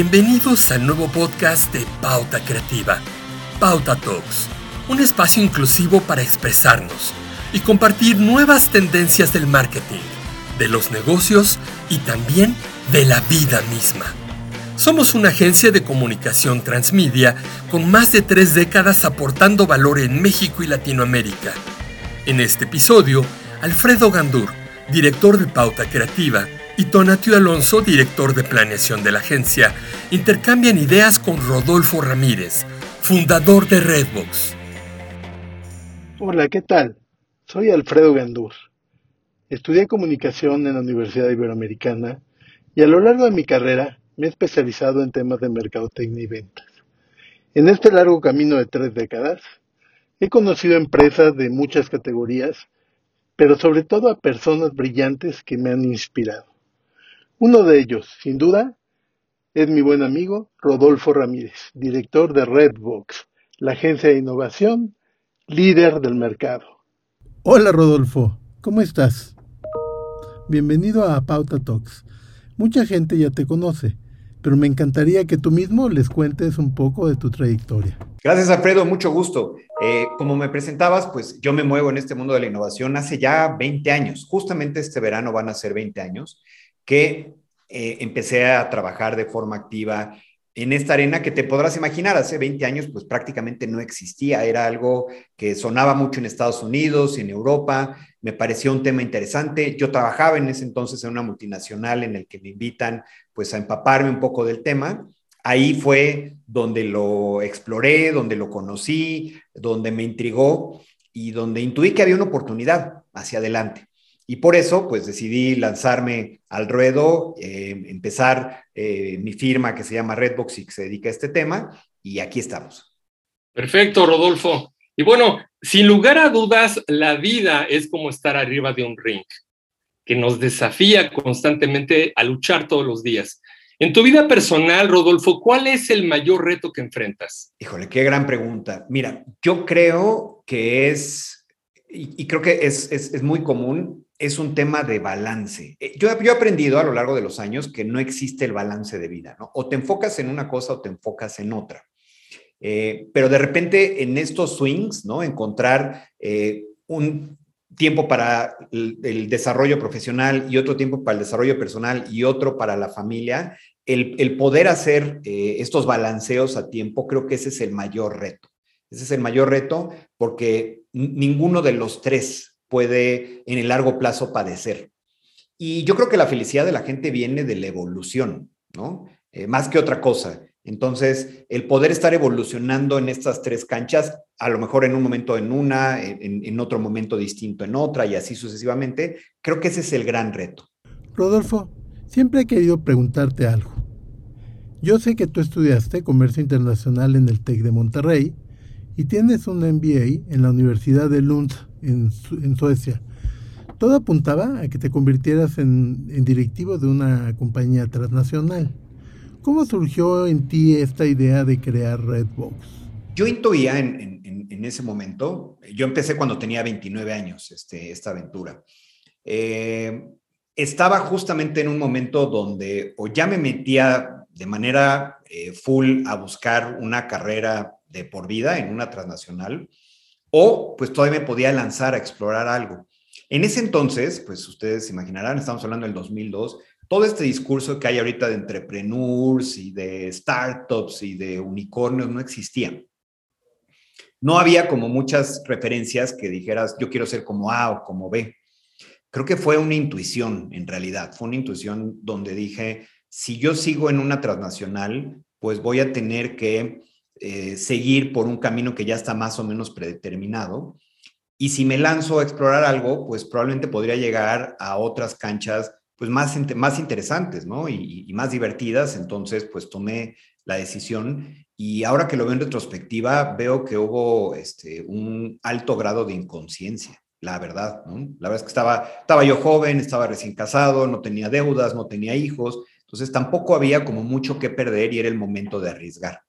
Bienvenidos al nuevo podcast de Pauta Creativa, Pauta Talks, un espacio inclusivo para expresarnos y compartir nuevas tendencias del marketing, de los negocios y también de la vida misma. Somos una agencia de comunicación transmedia con más de tres décadas aportando valor en México y Latinoamérica. En este episodio, Alfredo Gandur, director de Pauta Creativa, y Tonatio Alonso, director de planeación de la agencia, intercambian ideas con Rodolfo Ramírez, fundador de Redbox. Hola, ¿qué tal? Soy Alfredo Gandur. Estudié comunicación en la Universidad Iberoamericana y a lo largo de mi carrera me he especializado en temas de mercadotecnia y ventas. En este largo camino de tres décadas, he conocido empresas de muchas categorías, pero sobre todo a personas brillantes que me han inspirado. Uno de ellos, sin duda, es mi buen amigo Rodolfo Ramírez, director de Redbox, la agencia de innovación líder del mercado. Hola Rodolfo, ¿cómo estás? Bienvenido a Pauta Talks. Mucha gente ya te conoce, pero me encantaría que tú mismo les cuentes un poco de tu trayectoria. Gracias Alfredo, mucho gusto. Eh, como me presentabas, pues yo me muevo en este mundo de la innovación hace ya 20 años. Justamente este verano van a ser 20 años que eh, empecé a trabajar de forma activa en esta arena que te podrás imaginar, hace 20 años pues prácticamente no existía, era algo que sonaba mucho en Estados Unidos, en Europa, me pareció un tema interesante. Yo trabajaba en ese entonces en una multinacional en el que me invitan pues a empaparme un poco del tema. Ahí fue donde lo exploré, donde lo conocí, donde me intrigó y donde intuí que había una oportunidad hacia adelante. Y por eso, pues decidí lanzarme al ruedo, eh, empezar eh, mi firma que se llama Redbox y que se dedica a este tema, y aquí estamos. Perfecto, Rodolfo. Y bueno, sin lugar a dudas, la vida es como estar arriba de un ring, que nos desafía constantemente a luchar todos los días. En tu vida personal, Rodolfo, ¿cuál es el mayor reto que enfrentas? Híjole, qué gran pregunta. Mira, yo creo que es, y, creo que es, es, es muy común, es un tema de balance. Eh, yo, he aprendido a lo largo de los años que no existe el balance de vida, ¿no? O te enfocas en una cosa o te enfocas en otra. Eh, pero de repente en estos swings, ¿no? Encontrar eh, un tiempo para el, desarrollo profesional y otro tiempo para el desarrollo personal y otro para la familia, el poder hacer estos balanceos a tiempo, creo que ese es el mayor reto. Ese es el mayor reto porque ninguno de los tres puede en el largo plazo padecer. Y yo creo que la felicidad de la gente viene de la evolución, ¿no? Eh, más que otra cosa. Entonces, el poder estar evolucionando en estas tres canchas, a lo mejor en un momento en una, en, en otro momento distinto en otra y así sucesivamente, creo que ese es el gran reto. Rodolfo, siempre he querido preguntarte algo. Yo sé que tú estudiaste comercio internacional en el TEC de Monterrey y tienes un MBA en la Universidad de Lund en, Suecia. Todo apuntaba a que te convirtieras en, directivo de una compañía transnacional. ¿Cómo surgió en ti esta idea de crear Redbox? Yo intuía en, ese momento, yo empecé cuando tenía 29 años este, esta aventura. Eh, estaba justamente en un momento donde o ya me metía de manera eh, full a buscar una carrera de por vida en una transnacional, o pues todavía me podía lanzar a explorar algo. En ese entonces, pues ustedes imaginarán, estamos hablando del 2002, todo este discurso que hay ahorita de entrepreneurs y de startups y de unicornios no existía. No había como muchas referencias que dijeras, yo quiero ser como A o como B. Creo que fue una intuición, en realidad, fue una intuición donde dije, si yo sigo en una transnacional, pues voy a tener que eh, seguir por un camino que ya está más o menos predeterminado. Y si me lanzo a explorar algo, pues probablemente podría llegar a otras canchas pues más, más interesantes, ¿no? Y, más divertidas. Entonces, pues tomé la decisión y ahora que lo veo en retrospectiva, veo que hubo este, un alto grado de inconsciencia, la verdad. La verdad es que estaba, estaba yo joven, estaba recién casado, no tenía deudas, no tenía hijos, entonces tampoco había como mucho que perder y era el momento de arriesgar.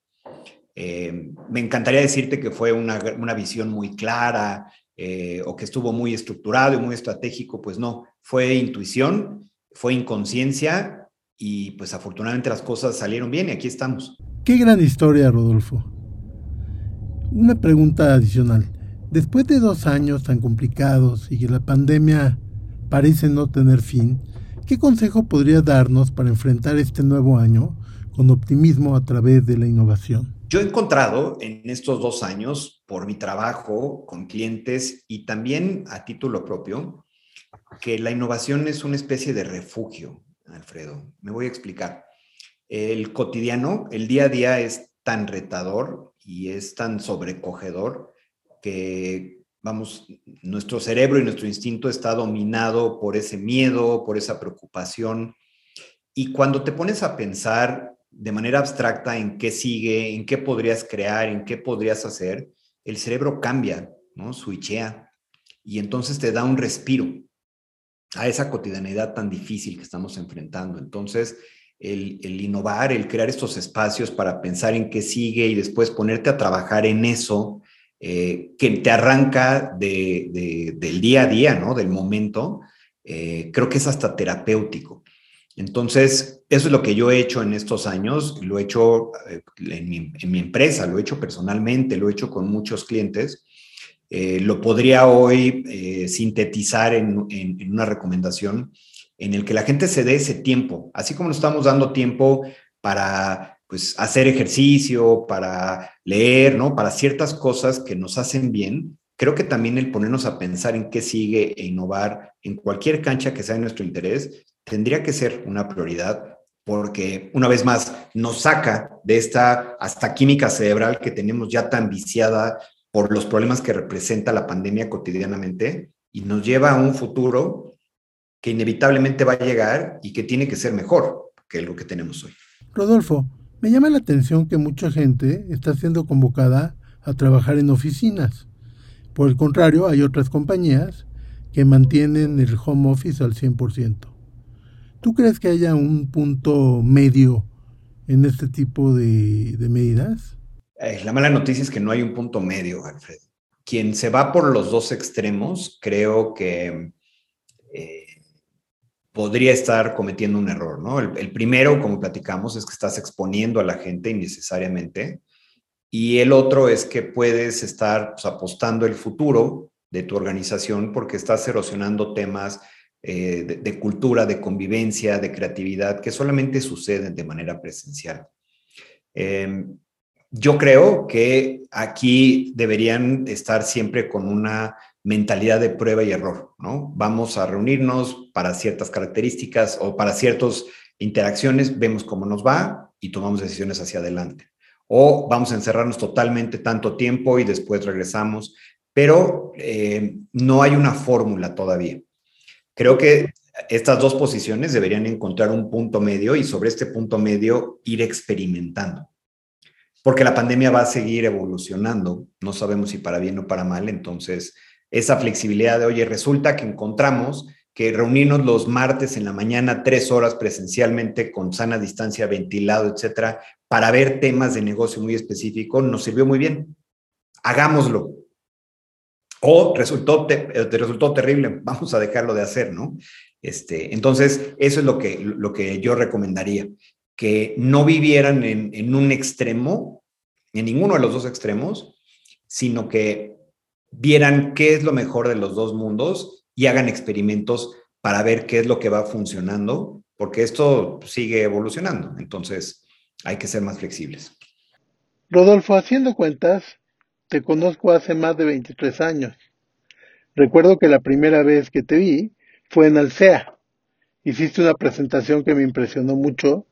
Eh, me encantaría decirte que fue una, visión muy clara eh, o que estuvo muy estructurado y muy estratégico, pues no, fue intuición, fue inconsciencia y pues afortunadamente las cosas salieron bien y aquí estamos. Qué gran historia, Rodolfo. Una pregunta adicional. Después de dos años tan complicados y que la pandemia parece no tener fin, ¿qué consejo podría darnos para enfrentar este nuevo año con optimismo a través de la innovación? Yo he encontrado en estos dos años, por mi trabajo con clientes y también a título propio, que la innovación es una especie de refugio, Alfredo. Me voy a explicar. El cotidiano, el día a día es tan retador y es tan sobrecogedor que, vamos, nuestro cerebro y nuestro instinto está dominado por ese miedo, por esa preocupación. Y cuando te pones a pensar de manera abstracta en qué sigue, en qué podrías crear, en qué podrías hacer, el cerebro cambia, ¿no? Switchea. Y entonces te da un respiro a esa cotidianidad tan difícil que estamos enfrentando. Entonces, el, innovar, el crear estos espacios para pensar en qué sigue y después ponerte a trabajar en eso, eh, que te arranca del día a día, ¿no? Del momento, eh, creo que es hasta terapéutico. Entonces, eso es lo que yo he hecho en estos años, lo he hecho eh, en mi, empresa, lo he hecho personalmente, lo he hecho con muchos clientes eh, lo podría hoy eh, sintetizar en, una recomendación en el que la gente se dé ese tiempo, así como nos estamos dando tiempo para pues, hacer ejercicio, para leer, ¿no? Para ciertas cosas que nos hacen bien. Creo que también el ponernos a pensar en qué sigue e innovar en cualquier cancha que sea de nuestro interés tendría que ser una prioridad porque una vez más nos saca de esta hasta química cerebral que tenemos ya tan viciada por los problemas que representa la pandemia cotidianamente y nos lleva a un futuro que inevitablemente va a llegar y que tiene que ser mejor que lo que tenemos hoy. Rodolfo, me llama la atención que mucha gente está siendo convocada a trabajar en oficinas. Por el contrario, hay otras compañías que mantienen el home office al 100%. ¿Tú crees que haya un punto medio en este tipo de, medidas? Eh, la mala noticia es que no hay un punto medio, Alfredo. Quien se va por los dos extremos, creo que eh, podría estar cometiendo un error, ¿no? El, primero, como platicamos, es que estás exponiendo a la gente innecesariamente. Y el otro es que puedes estar pues, apostando el futuro de tu organización porque estás erosionando temas eh, de, cultura, de convivencia, de creatividad que solamente suceden de manera presencial. Eh, yo creo que aquí deberían estar siempre con una mentalidad de prueba y error, ¿no? Vamos a reunirnos para ciertas características o para ciertas interacciones, vemos cómo nos va y tomamos decisiones hacia adelante. O vamos a encerrarnos totalmente tanto tiempo y después regresamos, pero eh, no hay una fórmula todavía. Creo que estas dos posiciones deberían encontrar un punto medio y sobre este punto medio ir experimentando porque la pandemia va a seguir evolucionando, no sabemos si para bien o para mal, entonces esa flexibilidad de, oye, resulta que encontramos que reunirnos los martes en la mañana tres horas presencialmente con sana distancia, ventilado, etcétera, para ver temas de negocio muy específico, nos sirvió muy bien. Hagámoslo. O resultó, te, eh, resultó terrible, vamos a dejarlo de hacer, ¿no? Este, entonces, eso es lo que, lo que yo recomendaría que no vivieran en, un extremo, en ninguno de los dos extremos, sino que vieran qué es lo mejor de los dos mundos y hagan experimentos para ver qué es lo que va funcionando, porque esto sigue evolucionando. Entonces, hay que ser más flexibles. Rodolfo, haciendo cuentas, te conozco hace más de 23 años. Recuerdo que la primera vez que te vi fue en Alsea. Hiciste una presentación que me impresionó mucho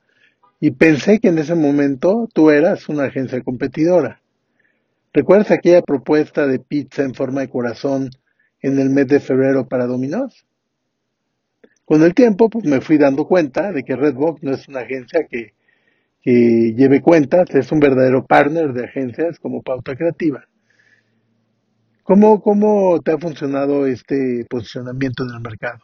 y pensé que en ese momento tú eras una agencia competidora. ¿Recuerdas aquella propuesta de pizza en forma de corazón en el mes de febrero para Domino's? Con el tiempo, pues me fui dando cuenta de que Redbox no es una agencia que, que lleve cuentas, es un verdadero partner de agencias como Pauta Creativa. ¿Cómo, ¿Cómo te ha funcionado este posicionamiento en el mercado?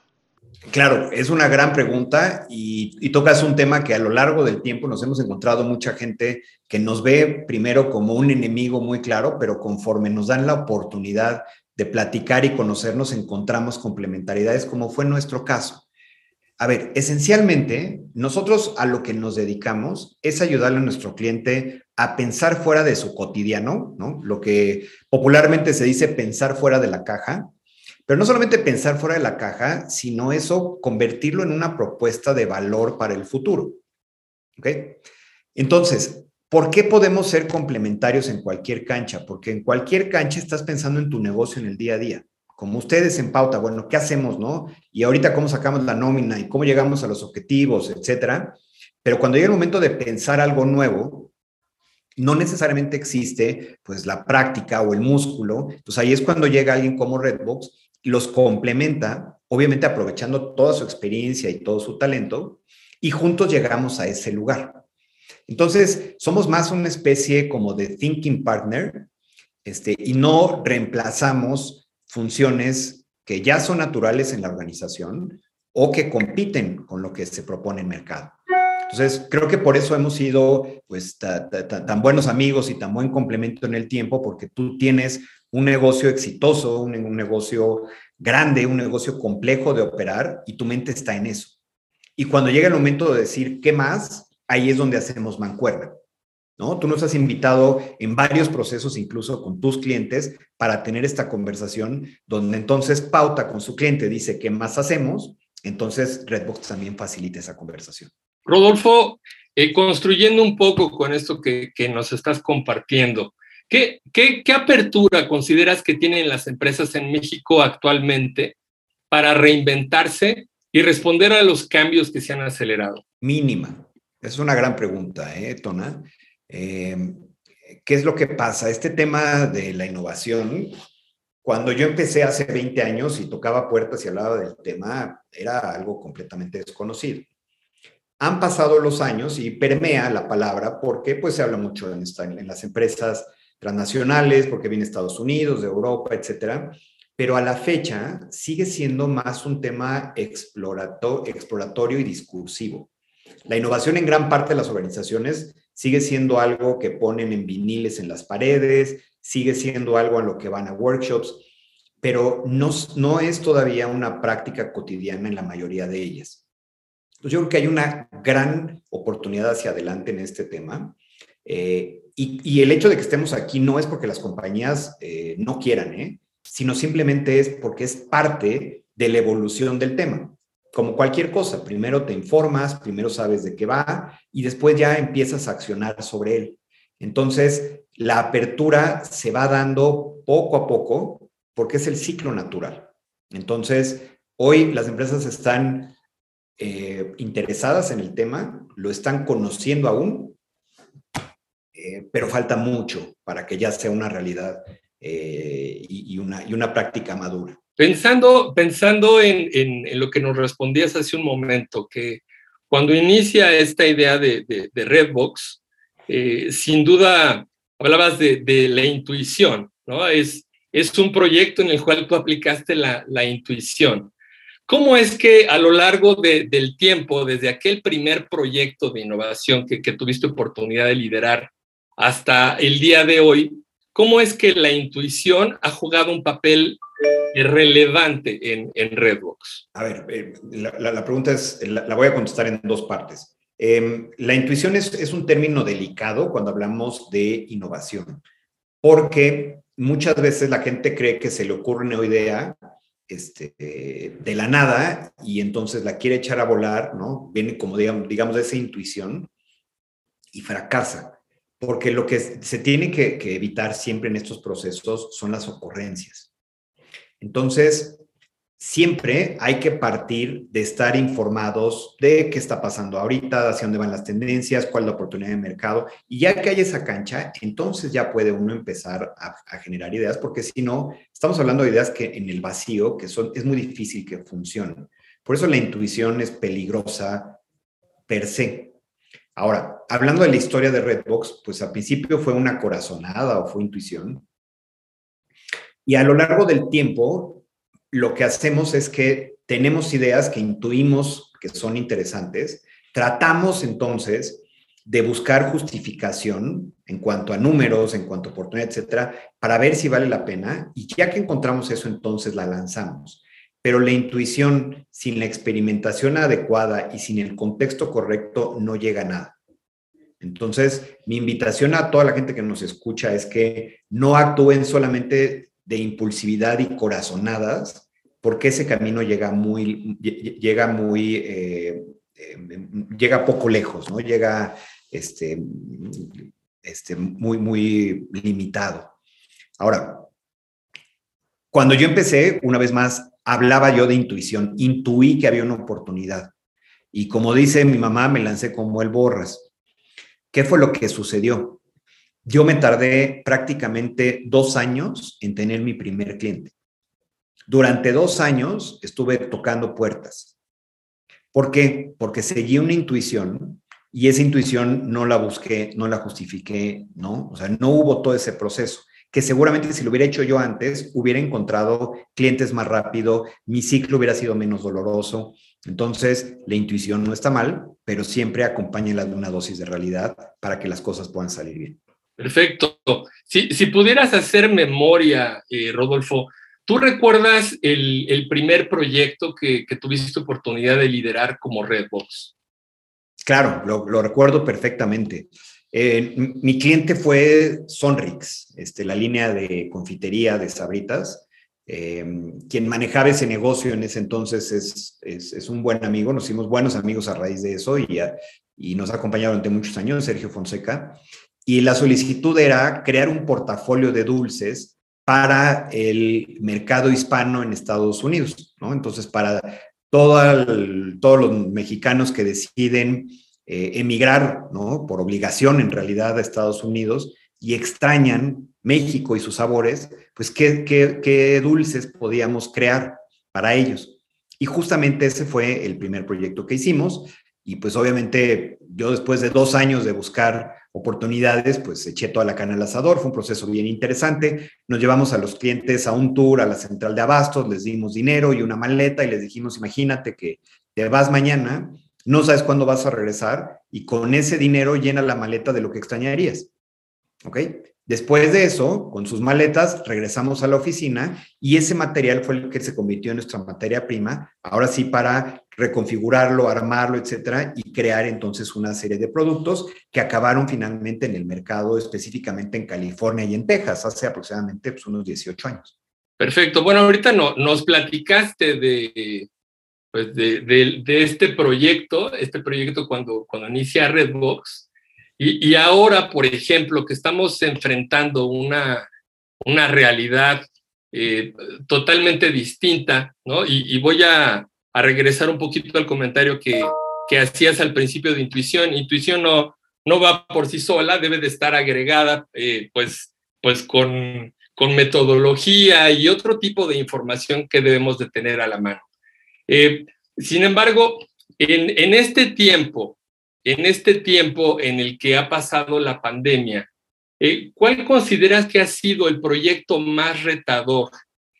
Claro, es una gran pregunta y, tocas un tema que a lo largo del tiempo nos hemos encontrado mucha gente que nos ve primero como un enemigo muy claro, pero conforme nos dan la oportunidad de platicar y conocernos, encontramos complementariedades, como fue nuestro caso. A ver, esencialmente, nosotros a lo que nos dedicamos es ayudarle a nuestro cliente a pensar fuera de su cotidiano, ¿no? Lo que popularmente se dice pensar fuera de la caja, pero no solamente pensar fuera de la caja, sino eso, convertirlo en una propuesta de valor para el futuro. ¿Ok? Entonces, ¿por qué podemos ser complementarios en cualquier cancha? Porque en cualquier cancha estás pensando en tu negocio en el día a día como ustedes en pauta, bueno, ¿qué hacemos, no? Y ahorita cómo sacamos la nómina y cómo llegamos a los objetivos, etcétera. Pero cuando llega el momento de pensar algo nuevo, no necesariamente existe pues la práctica o el músculo. Entonces ahí es cuando llega alguien como Redbox y los complementa, obviamente aprovechando toda su experiencia y todo su talento, y juntos llegamos a ese lugar. Entonces, somos más una especie como de thinking partner, este, y no reemplazamos funciones que ya son naturales en la organización o que compiten con lo que se propone en mercado. Entonces, creo que por eso hemos sido pues, tan buenos amigos y tan buen complemento en el tiempo, porque tú tienes un negocio exitoso, un, un negocio grande, un negocio complejo de operar y tu mente está en eso. Y cuando llega el momento de decir, ¿qué más? Ahí es donde hacemos mancuerna. ¿No? Tú nos has invitado en varios procesos, incluso con tus clientes, para tener esta conversación, donde entonces Pauta con su cliente dice, ¿qué más hacemos? Entonces Redbox también facilita esa conversación. Rodolfo, eh, construyendo un poco con esto que, nos estás compartiendo, ¿qué, qué, qué apertura consideras que tienen las empresas en México actualmente para reinventarse y responder a los cambios que se han acelerado? Mínima. Es una gran pregunta, ¿eh, Tona? Eh, ¿Qué es lo que pasa? Este tema de la innovación, cuando yo empecé hace 20 años y tocaba puertas y hablaba del tema, era algo completamente desconocido. Han pasado los años y permea la palabra porque pues se habla mucho en, en las empresas transnacionales, porque viene Estados Unidos, de Europa, etcétera, pero a la fecha sigue siendo más un tema exploratorio y discursivo. La innovación en gran parte de las organizaciones sigue siendo algo que ponen en viniles en las paredes, sigue siendo algo a lo que van a workshops, pero no, no es todavía una práctica cotidiana en la mayoría de ellas. Entonces yo creo que hay una gran oportunidad hacia adelante en este tema. Eh, y, el hecho de que estemos aquí no es porque las compañías eh, no quieran, ¿eh? sino simplemente es porque es parte de la evolución del tema como cualquier cosa, primero te informas, primero sabes de qué va y después ya empiezas a accionar sobre él. Entonces, la apertura se va dando poco a poco porque es el ciclo natural. Entonces, hoy las empresas están eh, interesadas en el tema, lo están conociendo aún, eh, pero falta mucho para que ya sea una realidad eh, y, una, y una práctica madura. Pensando, pensando en, en, lo que nos respondías hace un momento, que cuando inicia esta idea de, de, Redbox, eh, sin duda hablabas de, de, la intuición, ¿no? Es, es un proyecto en el cual tú aplicaste la, la intuición. ¿Cómo es que a lo largo del tiempo, desde aquel primer proyecto de innovación que, que tuviste oportunidad de liderar hasta el día de hoy, cómo es que la intuición ha jugado un papel relevante en, en Redbox? A ver, eh, la, pregunta es, la, voy a contestar en dos partes. Em, la intuición es, es, un término delicado cuando hablamos de innovación, porque muchas veces la gente cree que se le ocurre una idea este, de la nada y entonces la quiere echar a volar, ¿no? Viene como digamos, digamos de esa intuición y fracasa, porque lo que se tiene que evitar siempre en estos procesos son las ocurrencias. Entonces, siempre hay que partir de estar informados de qué está pasando ahorita, hacia dónde van las tendencias, cuál es la oportunidad de mercado. Y ya que hay esa cancha, entonces ya puede uno empezar a, generar ideas, porque si no, estamos hablando de ideas que en el vacío, que son, es muy difícil que funcionen. Por eso la intuición es peligrosa per se. Ahora, hablando de la historia de Redbox, pues al principio fue una corazonada o fue intuición, y a lo largo del tiempo, lo que hacemos es que tenemos ideas que intuimos que son interesantes, tratamos entonces de buscar justificación en cuanto a números, en cuanto a oportunidad, etcétera, para ver si vale la pena. Y ya que encontramos eso, entonces la lanzamos. pero la intuición sin la experimentación adecuada y sin el contexto correcto no llega a nada. Entonces, mi invitación a toda la gente que nos escucha es que no actúen solamente de impulsividad y corazonadas, porque ese camino llega muy, llega muy, eh, eh, llega poco lejos, ¿no? Llega este, este, muy, muy limitado. Ahora, cuando yo empecé, una vez más, hablaba yo de intuición, intuí que había una oportunidad. Y como dice mi mamá, me lancé como el borras. ¿Qué fue lo que sucedió? Yo me tardé prácticamente dos años en tener mi primer cliente. Durante dos años estuve tocando puertas. ¿Por qué? Porque seguí una intuición y esa intuición no la busqué, no la justifiqué, ¿no? O sea, no hubo todo ese proceso que seguramente si lo hubiera hecho yo antes, hubiera encontrado clientes más rápido, mi ciclo hubiera sido menos doloroso. Entonces, la intuición no está mal, pero siempre acompáñela de una dosis de realidad para que las cosas puedan salir bien. Perfecto. Si, pudieras hacer memoria, eh, Rodolfo, ¿tú recuerdas el, primer proyecto que, tuviste oportunidad de liderar como Redbox? Claro, lo, recuerdo perfectamente. Eh, mi cliente fue Sonrix, este, la línea de confitería de sabritas. Eh, quien manejaba ese negocio en ese entonces es, es, un buen amigo, nos hicimos buenos amigos a raíz de eso y, y nos ha acompañado durante muchos años, Sergio Fonseca. Y la solicitud era crear un portafolio de dulces para el mercado hispano en Estados Unidos, ¿no? Entonces, para todo todos los mexicanos que deciden eh, emigrar, ¿no? Por obligación en realidad a Estados Unidos y extrañan México y sus sabores, pues qué, qué, dulces podíamos crear para ellos. Y justamente ese fue el primer proyecto que hicimos. Y pues obviamente yo después de dos años de buscar oportunidades, pues eché toda la cana al asador, fue un proceso bien interesante. Nos llevamos a los clientes a un tour a la central de abastos, les dimos dinero y una maleta y les dijimos, imagínate que te vas mañana no sabes cuándo vas a regresar y con ese dinero llena la maleta de lo que extrañarías. ¿Ok? Después de eso, con sus maletas, regresamos a la oficina y ese material fue el que se convirtió en nuestra materia prima, ahora sí para reconfigurarlo, armarlo, etcétera, y crear entonces una serie de productos que acabaron finalmente en el mercado, específicamente en California y en Texas, hace aproximadamente pues, unos 18 años. Perfecto. Bueno, ahorita no, nos platicaste de, pues de, este proyecto, este proyecto cuando, cuando inicia Redbox, y, y, ahora, por ejemplo, que estamos enfrentando una, una realidad eh, totalmente distinta, ¿no? Y, voy a, a, regresar un poquito al comentario que, que hacías al principio de intuición. Intuición no, no va por sí sola, debe de estar agregada, eh, pues, pues con, con metodología y otro tipo de información que debemos de tener a la mano. Eh, sin embargo, en, este tiempo, en este tiempo en el que ha pasado la pandemia, eh, ¿cuál consideras que ha sido el proyecto más retador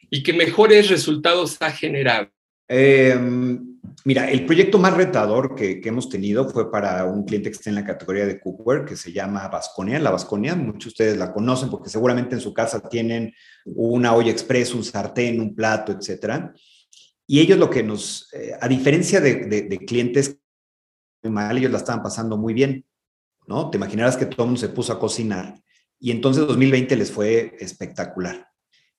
y que mejores resultados ha generado? Em, mira, el proyecto más retador que, hemos tenido fue para un cliente que está en la categoría de cookware, que se llama Vasconia. La Vasconia, muchos de ustedes la conocen porque seguramente en su casa tienen una olla express, un sartén, un plato, etcétera. Y ellos lo que nos, eh, a diferencia de, de, clientes mal, ellos la estaban pasando muy bien, ¿no? Te imaginarás que todo el mundo se puso a cocinar y entonces 2020 les fue espectacular.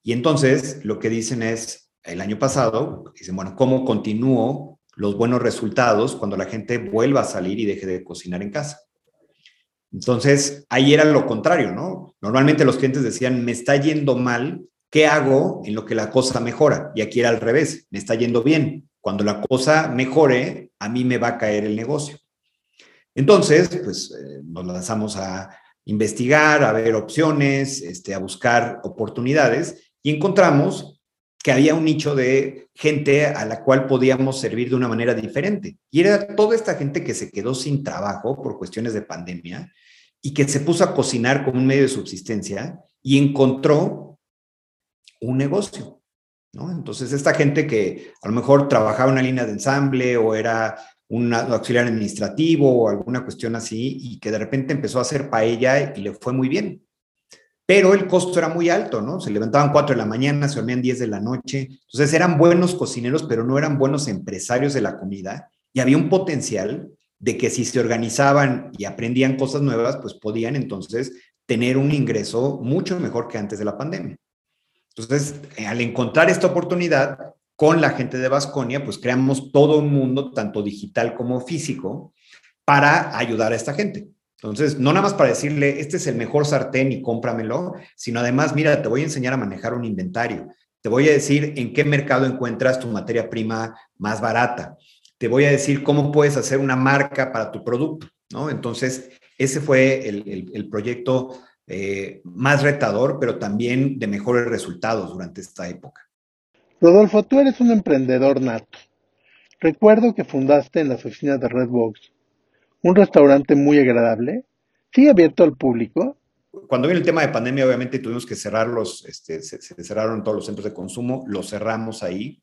Y entonces lo que dicen es, el año pasado, dicen, bueno, ¿cómo continúo los buenos resultados cuando la gente vuelva a salir y deje de cocinar en casa? Entonces, ahí era lo contrario, ¿no? Normalmente los clientes decían, me está yendo mal ¿Qué hago en lo que la cosa mejora? Y aquí era al revés, me está yendo bien. Cuando la cosa mejore, a mí me va a caer el negocio. Entonces, pues eh, nos lanzamos a investigar, a ver opciones, este, a buscar oportunidades y encontramos que había un nicho de gente a la cual podíamos servir de una manera diferente. Y era toda esta gente que se quedó sin trabajo por cuestiones de pandemia y que se puso a cocinar como un medio de subsistencia y encontró un negocio, Entonces, esta gente que a lo mejor trabajaba en una línea de ensamble o era un auxiliar administrativo o alguna cuestión así y que de repente empezó a hacer paella y le fue muy bien. pero el costo era muy alto, ¿no? Se levantaban 4 de la mañana, se dormían 10 de la noche, entonces eran buenos cocineros, pero no eran buenos empresarios de la comida y había un potencial de que si se organizaban y aprendían cosas nuevas, pues podían entonces tener un ingreso mucho mejor que antes de la pandemia. Entonces, eh, al encontrar esta oportunidad con la gente de Vasconia, pues creamos todo un mundo, tanto digital como físico, para ayudar a esta gente. Entonces, no nada más para decirle, este es el mejor sartén y cómpramelo, sino además, mira, te voy a enseñar a manejar un inventario. Te voy a decir en qué mercado encuentras tu materia prima más barata. Te voy a decir cómo puedes hacer una marca para tu producto, ¿no? Entonces, ese fue el, proyecto eh, más retador, pero también de mejores resultados durante esta época. Rodolfo, tú eres un emprendedor nato. Recuerdo que fundaste en las oficinas de Redbox un restaurante muy agradable. ¿Sigue abierto al público? Cuando vino el tema de pandemia, obviamente tuvimos que cerrarlos, este, se, cerraron todos los centros de consumo, los cerramos ahí.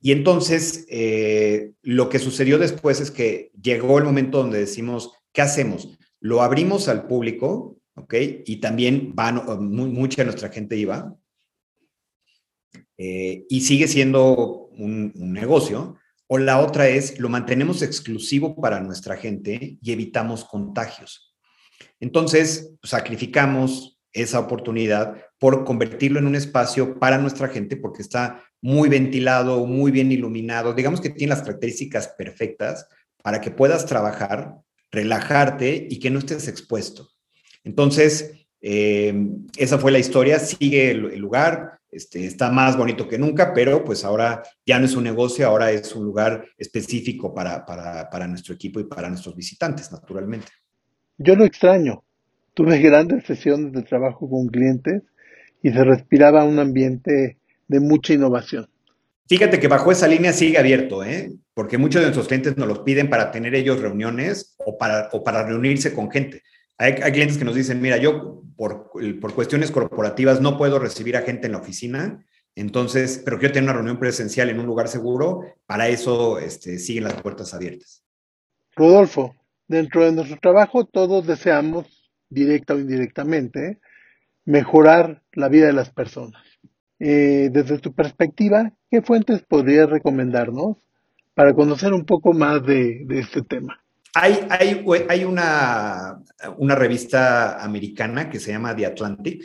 Y entonces, eh, lo que sucedió después es que llegó el momento donde decimos, ¿qué hacemos? Lo abrimos al público, ¿ok? Y también van, mucha de nuestra gente iba. Eh, y sigue siendo un, un negocio, o la otra es, lo mantenemos exclusivo para nuestra gente y evitamos contagios. Entonces, sacrificamos esa oportunidad por convertirlo en un espacio para nuestra gente porque está muy ventilado, muy bien iluminado, digamos que tiene las características perfectas para que puedas trabajar, relajarte y que no estés expuesto. Entonces, eh, esa fue la historia, sigue el, lugar, este, está más bonito que nunca, pero pues ahora ya no es un negocio, ahora es un lugar específico para, para, nuestro equipo y para nuestros visitantes, naturalmente. Yo lo extraño. Tuve grandes sesiones de trabajo con clientes y se respiraba un ambiente de mucha innovación. Fíjate que bajo esa línea sigue abierto, ¿eh? porque muchos de nuestros clientes nos los piden para tener ellos reuniones o para, o para reunirse con gente. Hay, clientes que nos dicen, mira, yo por, cuestiones corporativas no puedo recibir a gente en la oficina, entonces, pero quiero tener una reunión presencial en un lugar seguro, para eso este, siguen las puertas abiertas. Rodolfo, dentro de nuestro trabajo todos deseamos, directa o indirectamente, mejorar la vida de las personas. Eh, desde tu perspectiva, ¿qué fuentes podrías recomendarnos para conocer un poco más de este tema? Hay, hay, una, una, revista americana que se llama The Atlantic,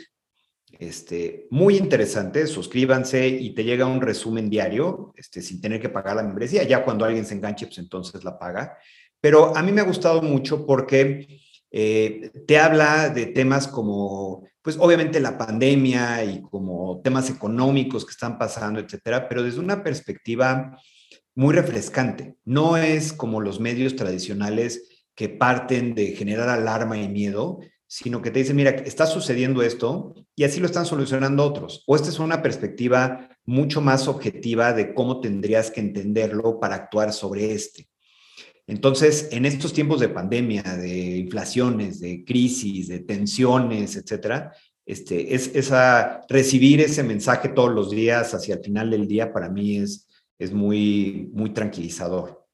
este, muy interesante, suscríbanse y te llega un resumen diario, este, sin tener que pagar la membresía, ya cuando alguien se enganche, pues entonces la paga. Pero a mí me ha gustado mucho porque eh, te habla de temas como, pues obviamente la pandemia y como temas económicos que están pasando, etcétera, pero desde una perspectiva muy refrescante. No es como los medios tradicionales que parten de generar alarma y miedo, sino que te dicen, mira, está sucediendo esto y así lo están solucionando otros. O esta es una perspectiva mucho más objetiva de cómo tendrías que entenderlo para actuar sobre este. Entonces, en estos tiempos de pandemia, de inflaciones, de crisis, de tensiones, etcétera, este, es, recibir ese mensaje todos los días hacia el final del día para mí es, es muy, muy tranquilizador.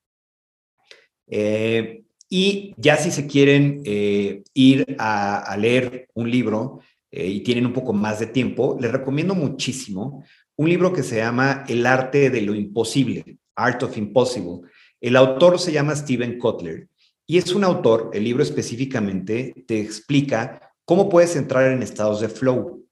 Eh, y ya si se quieren eh, ir a, leer un libro eh, y tienen un poco más de tiempo, les recomiendo muchísimo un libro que se llama El arte de lo imposible, Art of Impossible. El autor se llama Steven Kotler y es un autor, el libro específicamente te explica cómo puedes entrar en estados de flow.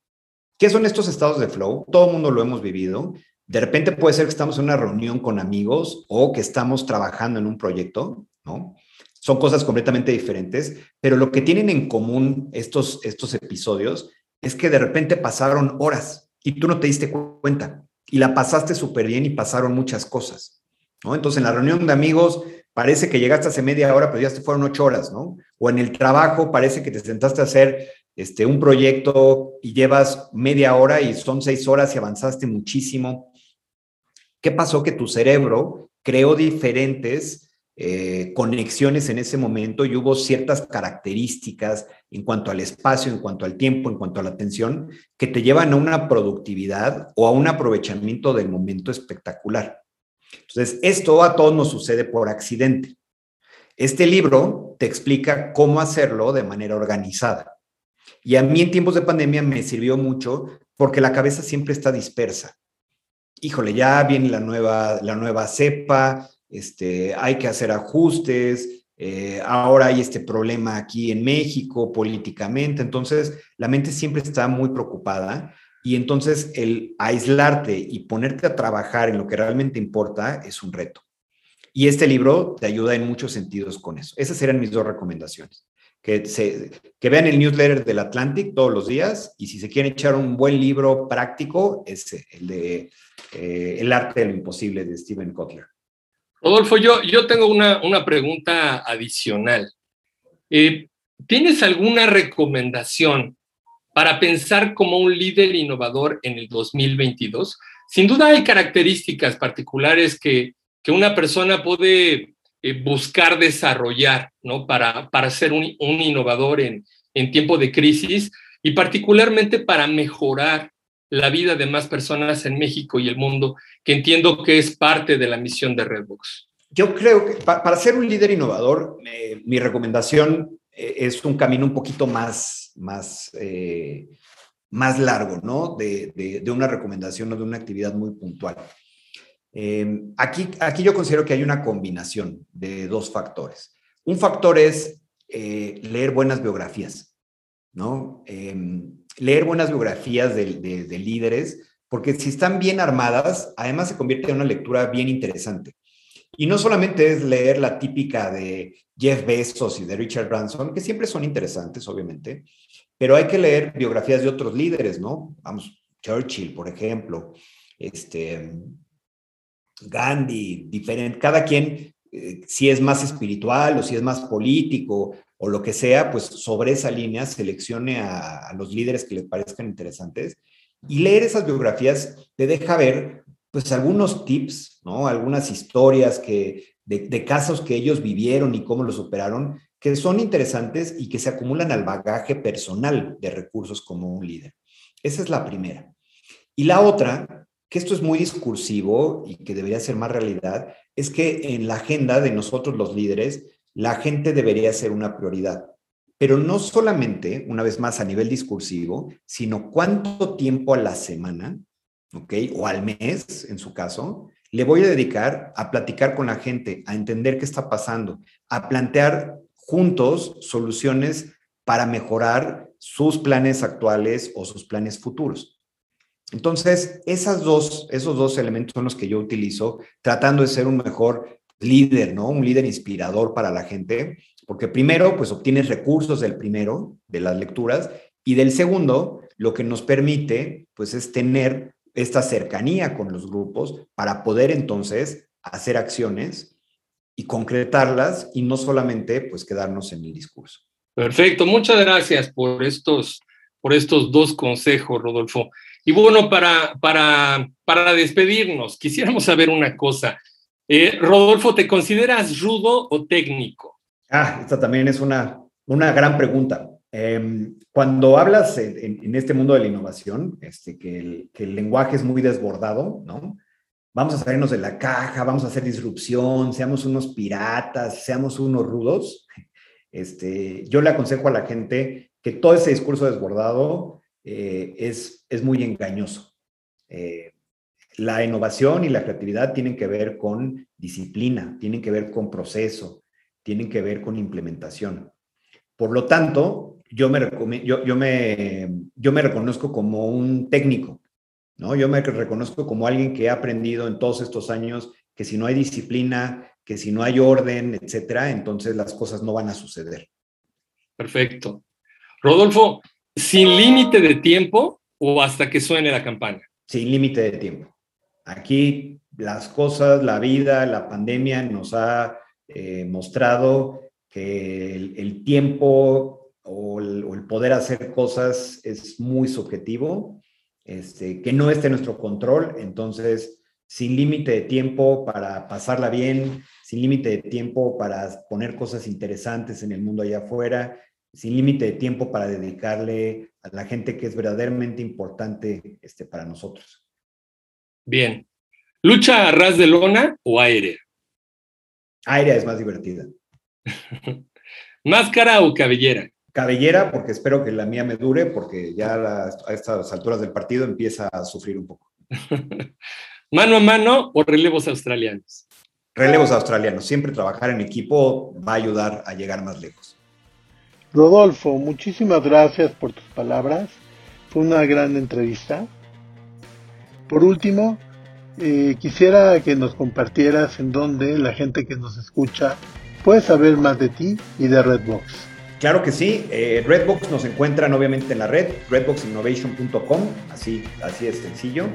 ¿Qué son estos estados de flow? Todo el mundo lo hemos vivido. De repente puede ser que estamos en una reunión con amigos o que estamos trabajando en un proyecto, ¿no? Son cosas completamente diferentes, pero lo que tienen en común estos, estos episodios es que de repente pasaron horas y tú no te diste cuenta y la pasaste súper bien y pasaron muchas cosas, ¿no? Entonces en la reunión de amigos parece que llegaste hace media hora, pero ya te fueron ocho horas, ¿no? O en el trabajo parece que te sentaste a hacer este, un proyecto y llevas media hora y son seis horas y avanzaste muchísimo. ¿Qué pasó? Que tu cerebro creó diferentes eh, conexiones en ese momento y hubo ciertas características en cuanto al espacio, en cuanto al tiempo, en cuanto a la atención, que te llevan a una productividad o a un aprovechamiento del momento espectacular. Entonces, esto a todos nos sucede por accidente. Este libro te explica cómo hacerlo de manera organizada. Y a mí en tiempos de pandemia me sirvió mucho porque la cabeza siempre está dispersa. Híjole, ya viene la nueva, la nueva cepa, este, hay que hacer ajustes, eh, ahora hay este problema aquí en México políticamente, entonces la mente siempre está muy preocupada y entonces el aislarte y ponerte a trabajar en lo que realmente importa es un reto. Y este libro te ayuda en muchos sentidos con eso. Esas serían mis dos recomendaciones. Que, se, que vean el newsletter del Atlantic todos los días y si se quieren echar un buen libro práctico, es el de eh, El arte de lo imposible de Steven Kotler. Rodolfo, yo, yo tengo una, una pregunta adicional. Eh, ¿Tienes alguna recomendación para pensar como un líder innovador en el 2022? Sin duda hay características particulares que, que una persona puede eh, buscar desarrollar ¿no? para, para ser un, un innovador en, en tiempo de crisis y particularmente para mejorar la vida de más personas en México y el mundo, que entiendo que es parte de la misión de Redbox. Yo creo que para ser un líder innovador, eh, mi recomendación eh, es un camino un poquito más, más, eh, más largo, ¿no? De, de, una recomendación o de una actividad muy puntual. Aquí, aquí yo considero que hay una combinación de dos factores. Un factor es leer buenas biografías, ¿no? leer buenas biografías de, de, líderes, porque si están bien armadas, además se convierte en una lectura bien interesante. Y no solamente es leer la típica de Jeff Bezos y de Richard Branson, que siempre son interesantes, obviamente, pero hay que leer biografías de otros líderes, ¿no? Vamos, Churchill, por ejemplo, este, Gandhi, diferente, cada quien, eh, si es más espiritual o si es más político o lo que sea, pues sobre esa línea seleccione a, los líderes que le parezcan interesantes y leer esas biografías te deja ver pues algunos tips, ¿no? Algunas historias que, de, casos que ellos vivieron y cómo los superaron, que son interesantes y que se acumulan al bagaje personal de recursos como un líder. Esa es la primera. Y la otra, que esto es muy discursivo y que debería ser más realidad, es que en la agenda de nosotros los líderes la gente debería ser una prioridad. Pero no solamente, una vez más a nivel discursivo, sino cuánto tiempo a la semana, ¿ok? O al mes, en su caso, le voy a dedicar a platicar con la gente, a entender qué está pasando, a plantear juntos soluciones para mejorar sus planes actuales o sus planes futuros. Entonces, esas dos, esos dos elementos son los que yo utilizo tratando de ser un mejor líder, ¿no? Un líder inspirador para la gente, porque primero, pues obtienes recursos del primero, de las lecturas, y del segundo, lo que nos permite, pues es tener esta cercanía con los grupos para poder entonces hacer acciones y concretarlas y no solamente pues quedarnos en el discurso. Perfecto, muchas gracias por estos, por estos dos consejos, Rodolfo. Y bueno, para, para, para despedirnos, quisiéramos saber una cosa. Eh, Rodolfo, ¿te consideras rudo o técnico? Ah, esta también es una, una gran pregunta. Em, cuando hablas en, este mundo de la innovación, este, que, el, que el lenguaje es muy desbordado, ¿no? Vamos a salirnos de la caja, vamos a hacer disrupción, seamos unos piratas, seamos unos rudos. Este, yo le aconsejo a la gente que todo ese discurso desbordado eh, es, es muy engañoso. Eh, la innovación y la creatividad tienen que ver con disciplina, tienen que ver con proceso, tienen que ver con implementación. Por lo tanto, yo me, yo, yo me, yo me reconozco como un técnico, ¿no? Yo me reconozco como alguien que ha aprendido en todos estos años que si no hay disciplina, que si no hay orden, etcétera, entonces las cosas no van a suceder. Perfecto. Rodolfo, ¿sin límite de tiempo o hasta que suene la campana? Sin límite de tiempo. Aquí las cosas, la vida, la pandemia nos ha eh, mostrado que el, tiempo o el, poder hacer cosas es muy subjetivo, este, que no esté en nuestro control, entonces sin límite de tiempo para pasarla bien, sin límite de tiempo para poner cosas interesantes en el mundo allá afuera, sin límite de tiempo para dedicarle a la gente que es verdaderamente importante este, para nosotros. Bien. ¿Lucha a ras de lona o aérea? Aérea es más divertida. ¿Máscara o cabellera? cabellera, porque espero que la mía me dure, porque ya a estas alturas del partido empieza a sufrir un poco. ¿Mano a mano o relevos australianos? Relevos australianos. Siempre trabajar en equipo va a ayudar a llegar más lejos. Rodolfo, muchísimas gracias por tus palabras. Fue una gran entrevista. Por último, eh, quisiera que nos compartieras en dónde la gente que nos escucha puede saber más de ti y de Redbox. Claro que sí, eh, Redbox nos encuentran obviamente en la red, redboxinnovation.com, así, así es sencillo.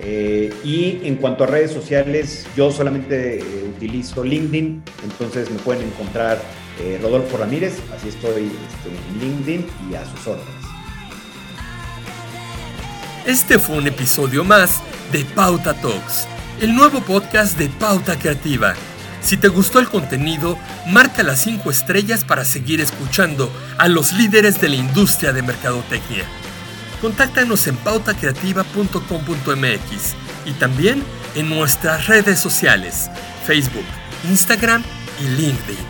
Eh, y en cuanto a redes sociales, yo solamente utilizo LinkedIn, entonces me pueden encontrar eh, Rodolfo Ramírez, así estoy este, en LinkedIn y a sus órdenes. Este fue un episodio más de Pauta Talks, el nuevo podcast de Pauta Creativa. Si te gustó el contenido, marca las 5 estrellas para seguir escuchando a los líderes de la industria de mercadotecnia. Contáctanos en pautacreativa.com.mx y también en nuestras redes sociales, Facebook, Instagram y LinkedIn.